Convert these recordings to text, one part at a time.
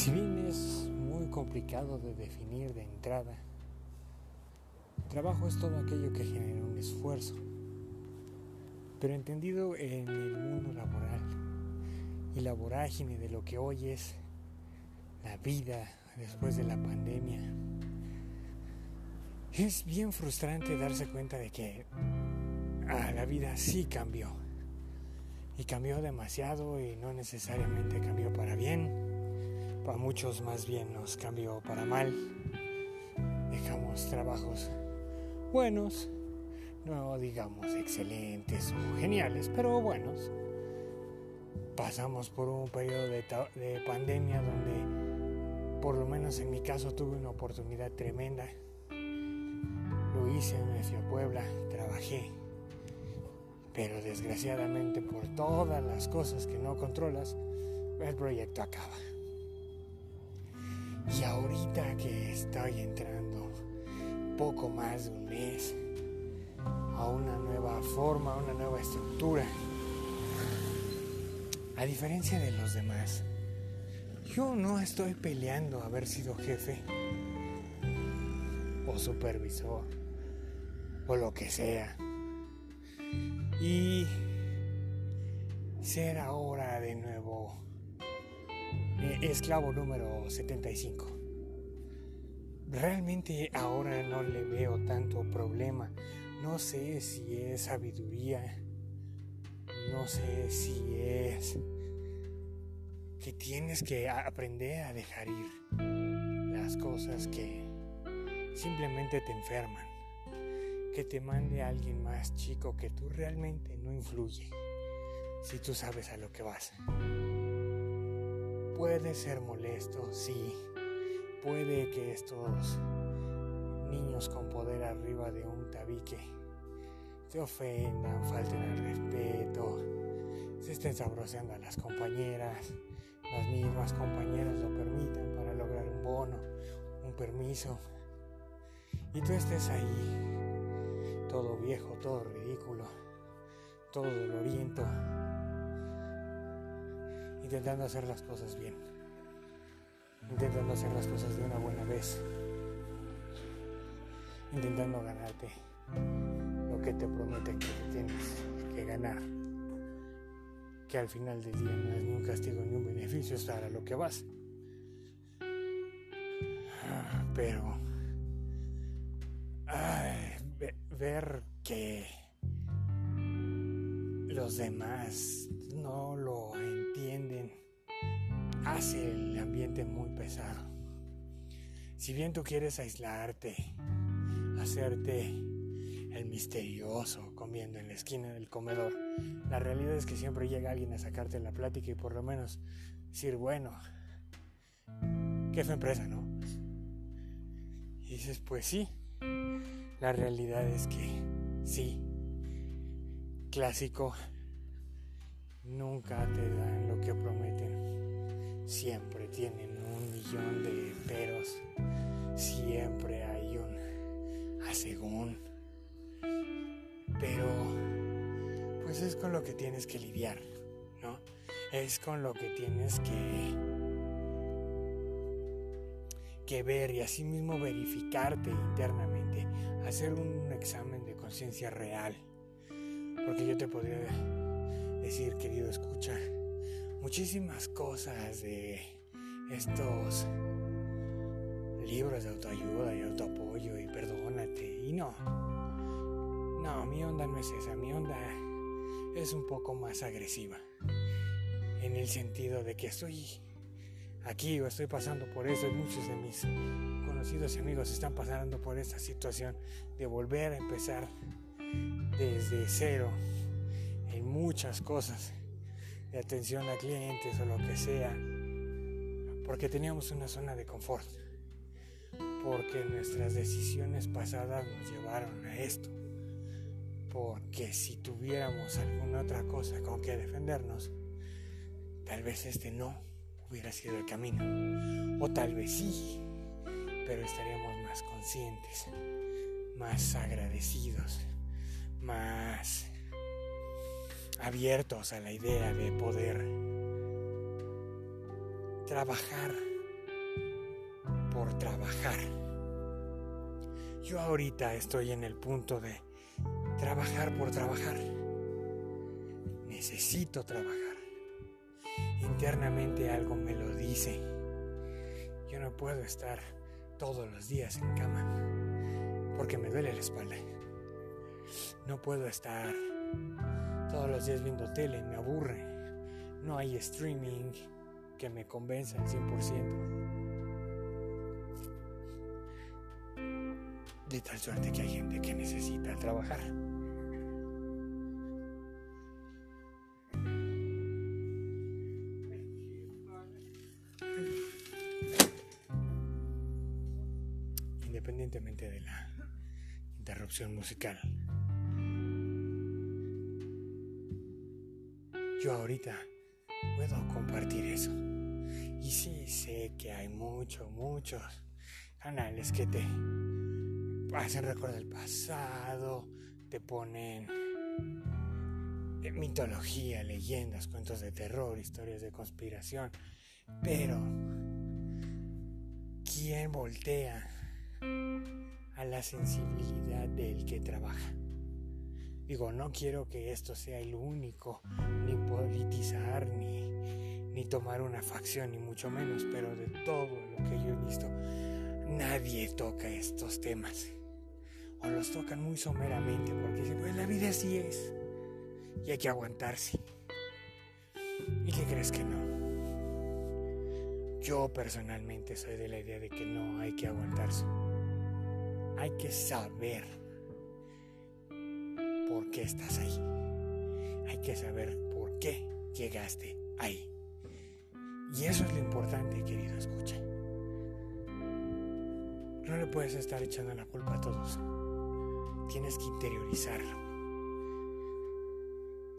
Si bien es muy complicado de definir de entrada, trabajo es todo aquello que genera un esfuerzo, pero entendido en el mundo laboral y la vorágine de lo que hoy es la vida después de la pandemia. Es bien frustrante darse cuenta de que ah, la vida sí cambió. Y cambió demasiado y no necesariamente cambió para bien. Para muchos más bien nos cambió para mal. Dejamos trabajos buenos, no digamos excelentes o geniales, pero buenos. Pasamos por un periodo de, de pandemia donde, por lo menos en mi caso, tuve una oportunidad tremenda lo hice, me fui a Puebla, trabajé. Pero desgraciadamente por todas las cosas que no controlas, el proyecto acaba. Y ahorita que estoy entrando poco más de un mes a una nueva forma, a una nueva estructura, a diferencia de los demás, yo no estoy peleando haber sido jefe o supervisor o lo que sea. Y ser ahora de nuevo esclavo número 75. Realmente ahora no le veo tanto problema. No sé si es sabiduría. No sé si es que tienes que aprender a dejar ir las cosas que simplemente te enferman. Que te mande a alguien más chico que tú realmente no influye. Si tú sabes a lo que vas. Puede ser molesto, sí. Puede que estos niños con poder arriba de un tabique te ofendan, falten al respeto, se estén sabroseando a las compañeras, las mismas compañeras lo permitan para lograr un bono, un permiso y tú estés ahí, todo viejo, todo ridículo, todo doloriento, intentando hacer las cosas bien, intentando hacer las cosas de una buena vez, intentando ganarte lo que te prometen que tienes que ganar, que al final del día no es ni un castigo ni un beneficio, es para lo que vas. Ah, pero ver que los demás no lo entienden hace el ambiente muy pesado. Si bien tú quieres aislarte, hacerte el misterioso comiendo en la esquina del comedor, la realidad es que siempre llega alguien a sacarte la plática y por lo menos decir, bueno, ¿qué fue empresa, no? Y dices, pues sí, la realidad es que sí, clásico, nunca te dan lo que prometen. Siempre tienen un millón de peros. Siempre hay un asegún. Pero, pues es con lo que tienes que lidiar, ¿no? Es con lo que tienes que que ver y asimismo verificarte internamente, hacer un examen de conciencia real. Porque yo te podría decir, querido escucha, muchísimas cosas de estos libros de autoayuda y autoapoyo y perdónate. Y no, no, mi onda no es esa, mi onda es un poco más agresiva. En el sentido de que estoy aquí o estoy pasando por eso y muchos de mis conocidos y amigos están pasando por esta situación de volver a empezar desde cero en muchas cosas de atención a clientes o lo que sea porque teníamos una zona de confort porque nuestras decisiones pasadas nos llevaron a esto porque si tuviéramos alguna otra cosa con que defendernos tal vez este no hubiera sido el camino. O tal vez sí, pero estaríamos más conscientes, más agradecidos, más abiertos a la idea de poder trabajar por trabajar. Yo ahorita estoy en el punto de trabajar por trabajar. Necesito trabajar. Internamente algo me lo dice. Yo no puedo estar todos los días en cama porque me duele la espalda. No puedo estar todos los días viendo tele, me aburre. No hay streaming que me convenza al 100%. De tal suerte que hay gente que necesita trabajar. Independientemente de la interrupción musical. Yo ahorita puedo compartir eso. Y sí, sé que hay muchos, muchos canales que te hacen recordar el pasado, te ponen mitología, leyendas, cuentos de terror, historias de conspiración. Pero, ¿quién voltea a la sensibilidad del que trabaja? Digo, no quiero que esto sea el único, ni politizar, ni, ni tomar una facción, ni mucho menos, pero de todo lo que yo he visto, nadie toca estos temas o los tocan muy someramente porque dicen, pues la vida así es y hay que aguantarse. ¿Y qué crees que no? Yo personalmente soy de la idea de que no hay que aguantarse. Hay que saber qué estás ahí. Hay que saber por qué llegaste ahí. Y eso es lo importante, querido escucha. No le puedes estar echando la culpa a todos tienes que interiorizarlo.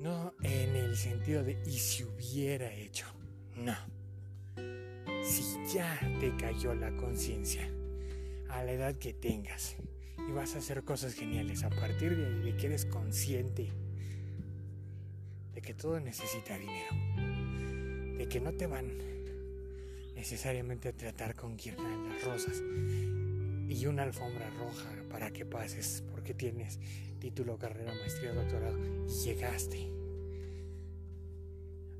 No en el sentido de y si hubiera hecho. No. Si ya te cayó la conciencia a la edad que tengas y vas a hacer cosas geniales a partir de ahí, de que eres consciente de que todo necesita dinero, de que no te van necesariamente a tratar con guirnaldas rosas y una alfombra roja para que pases porque tienes título, carrera, maestría, doctorado y llegaste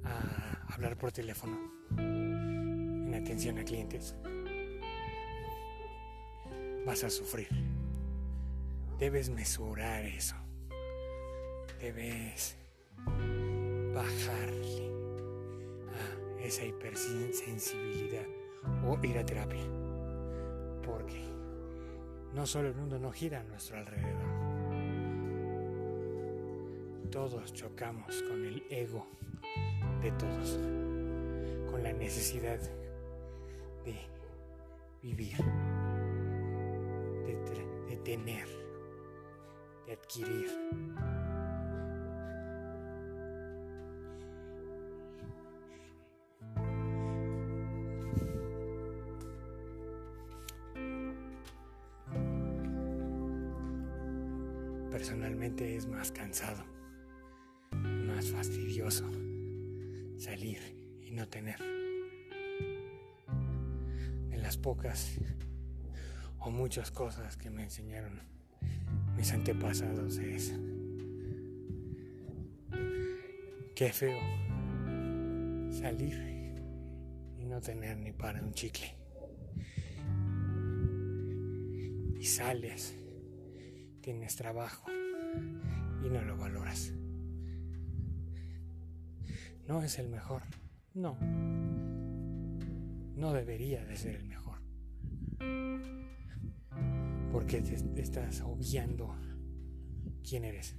a hablar por teléfono en atención a clientes, vas a sufrir. Debes mesurar eso. Debes bajarle a esa hipersensibilidad o ir a terapia. Porque no solo el mundo no gira a nuestro alrededor. Todos chocamos con el ego de todos, con la necesidad de vivir, de, de tener, adquirir. personalmente es más cansado, más fastidioso salir y no tener. De las pocas o muchas cosas que me enseñaron mis antepasados es qué feo salir y no tener ni para un chicle. Y sales tienes trabajo y no lo valoras. No es el mejor, no. No debería de ser el mejor. Porque estás obviando quién eres.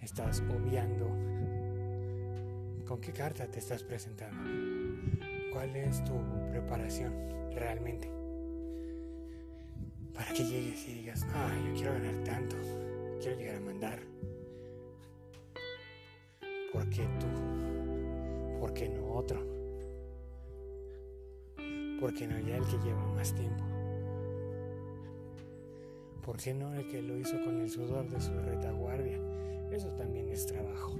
Estás obviando con qué carta te estás presentando. ¿Cuál es tu preparación realmente? para que llegues y digas, ah, yo quiero ganar tanto, quiero llegar a mandar. ¿Por qué tú? ¿Por qué no otro? ¿Por qué no ya el que lleva más tiempo? ¿Por qué no el que lo hizo con el sudor de su retaguardia? eso también es trabajo.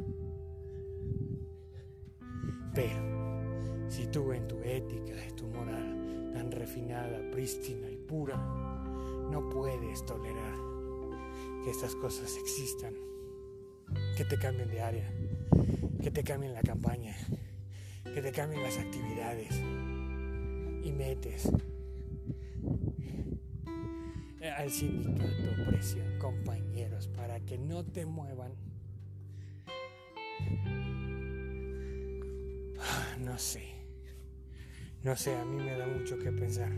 Pero si tú en tu ética, en tu moral tan refinada, prístina y pura, no puedes tolerar que estas cosas existan, que te cambien de área, que te cambien la campaña, que te cambien las actividades y metes al sindicato presión, compañeros, para que no te muevan. Ah, no sé, no sé, a mí me da mucho que pensar.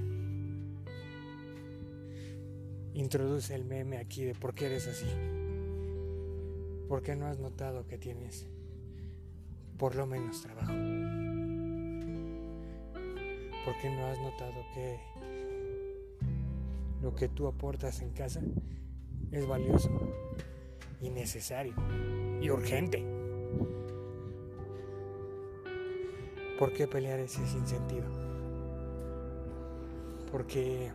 Introduce el meme aquí de por qué eres así. ¿Por qué no has notado que tienes por lo menos trabajo? ¿Por qué no has notado que lo que tú aportas en casa es valioso y necesario y urgente? ¿Por qué pelear ese sinsentido? ¿Por qué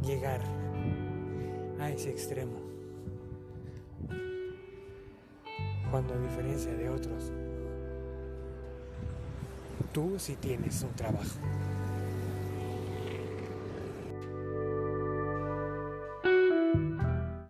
llegar a ese extremo? Cuando a diferencia de otros, tú sí tienes un trabajo.